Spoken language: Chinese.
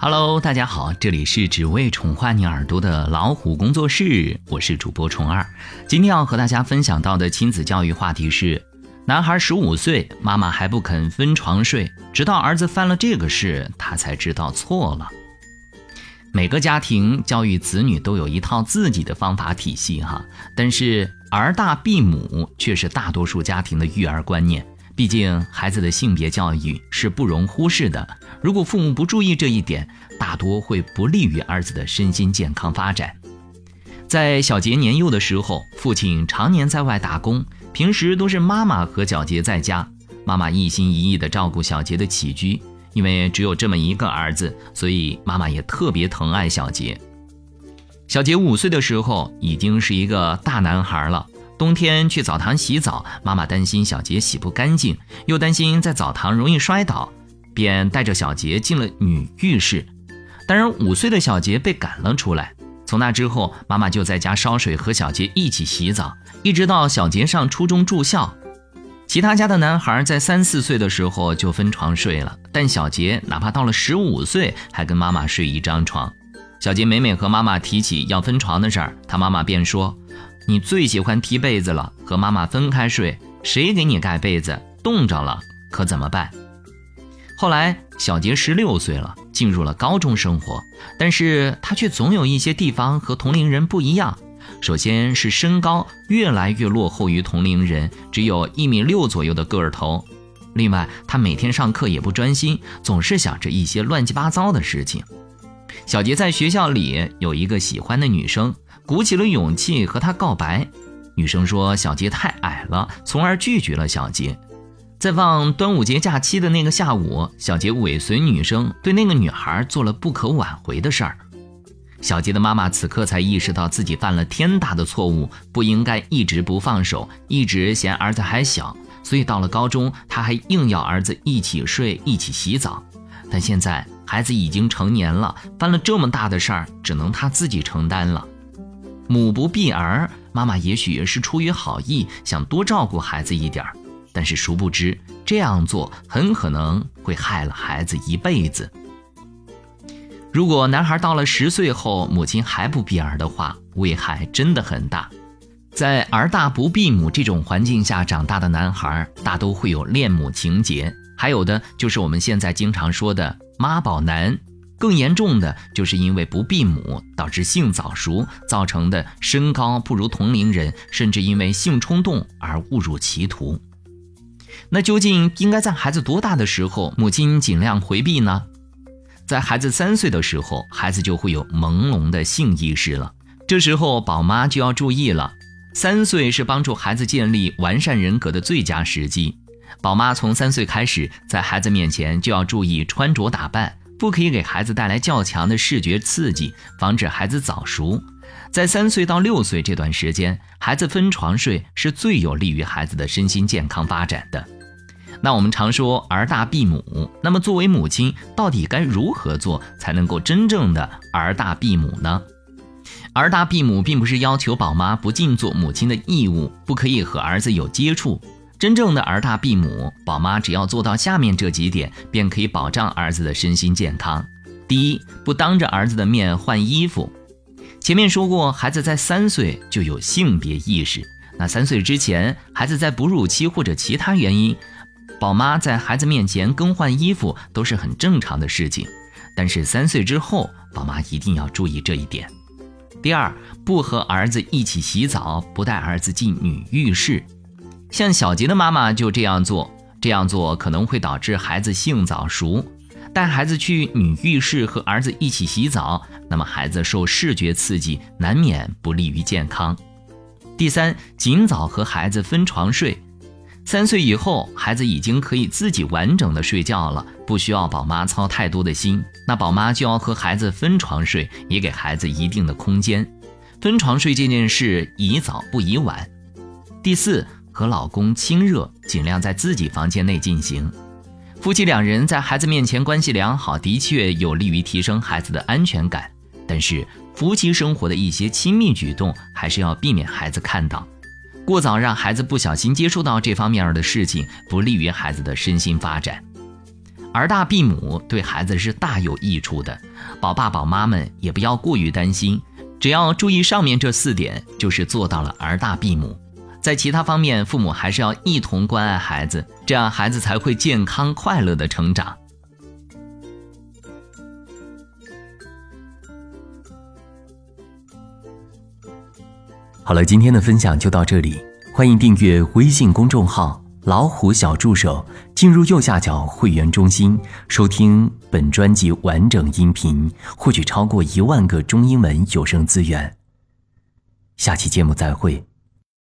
Hello，大家好，这里是只为宠坏你耳朵的老虎工作室，我是主播虫儿。今天要和大家分享到的亲子教育话题是：男孩十五岁，妈妈还不肯分床睡，直到儿子犯了这个事，他才知道错了。每个家庭教育子女都有一套自己的方法体系哈，但是儿大必母却是大多数家庭的育儿观念。毕竟孩子的性别教育是不容忽视的，如果父母不注意这一点，大多会不利于儿子的身心健康发展。在小杰年幼的时候，父亲常年在外打工，平时都是妈妈和小杰在家，妈妈一心一意地照顾小杰的起居。因为只有这么一个儿子，所以妈妈也特别疼爱小杰。小杰五岁的时候已经是一个大男孩了。冬天去澡堂洗澡，妈妈担心小杰洗不干净，又担心在澡堂容易摔倒，便带着小杰进了女浴室。当然，五岁的小杰被赶了出来。从那之后，妈妈就在家烧水和小杰一起洗澡，一直到小杰上初中住校。其他家的男孩在三四岁的时候就分床睡了，但小杰哪怕到了十五岁，还跟妈妈睡一张床。小杰每每和妈妈提起要分床的事儿，他妈妈便说。你最喜欢踢被子了，和妈妈分开睡，谁给你盖被子？冻着了可怎么办？后来小杰十六岁了，进入了高中生活，但是他却总有一些地方和同龄人不一样。首先是身高越来越落后于同龄人，只有一米六左右的个儿头。另外，他每天上课也不专心，总是想着一些乱七八糟的事情。小杰在学校里有一个喜欢的女生。鼓起了勇气和她告白，女生说小杰太矮了，从而拒绝了小杰。在放端午节假期的那个下午，小杰尾随女生，对那个女孩做了不可挽回的事儿。小杰的妈妈此刻才意识到自己犯了天大的错误，不应该一直不放手，一直嫌儿子还小，所以到了高中，他还硬要儿子一起睡、一起洗澡。但现在孩子已经成年了，犯了这么大的事儿，只能他自己承担了。母不避儿，妈妈也许是出于好意，想多照顾孩子一点儿，但是殊不知这样做很可能会害了孩子一辈子。如果男孩到了十岁后，母亲还不避儿的话，危害真的很大。在儿大不避母这种环境下长大的男孩，大都会有恋母情节，还有的就是我们现在经常说的妈宝男。更严重的就是因为不避母导致性早熟造成的身高不如同龄人，甚至因为性冲动而误入歧途。那究竟应该在孩子多大的时候，母亲尽量回避呢？在孩子三岁的时候，孩子就会有朦胧的性意识了，这时候宝妈就要注意了。三岁是帮助孩子建立完善人格的最佳时机，宝妈从三岁开始，在孩子面前就要注意穿着打扮。不可以给孩子带来较强的视觉刺激，防止孩子早熟。在三岁到六岁这段时间，孩子分床睡是最有利于孩子的身心健康发展的。那我们常说儿大必母，那么作为母亲，到底该如何做才能够真正的儿大必母呢？儿大必母并不是要求宝妈不尽做母亲的义务，不可以和儿子有接触。真正的儿大必母，宝妈只要做到下面这几点，便可以保障儿子的身心健康。第一，不当着儿子的面换衣服。前面说过，孩子在三岁就有性别意识。那三岁之前，孩子在哺乳期或者其他原因，宝妈在孩子面前更换衣服都是很正常的事情。但是三岁之后，宝妈一定要注意这一点。第二，不和儿子一起洗澡，不带儿子进女浴室。像小杰的妈妈就这样做，这样做可能会导致孩子性早熟。带孩子去女浴室和儿子一起洗澡，那么孩子受视觉刺激，难免不利于健康。第三，尽早和孩子分床睡。三岁以后，孩子已经可以自己完整的睡觉了，不需要宝妈操太多的心。那宝妈就要和孩子分床睡，也给孩子一定的空间。分床睡这件事，宜早不宜晚。第四。和老公亲热，尽量在自己房间内进行。夫妻两人在孩子面前关系良好，的确有利于提升孩子的安全感。但是，夫妻生活的一些亲密举动还是要避免孩子看到。过早让孩子不小心接触到这方面的事情，不利于孩子的身心发展。儿大避母对孩子是大有益处的，宝爸宝妈们也不要过于担心，只要注意上面这四点，就是做到了儿大避母。在其他方面，父母还是要一同关爱孩子，这样孩子才会健康快乐的成长。好了，今天的分享就到这里，欢迎订阅微信公众号。老虎小助手，进入右下角会员中心，收听本专辑完整音频，获取超过一万个中英文有声资源。下期节目再会。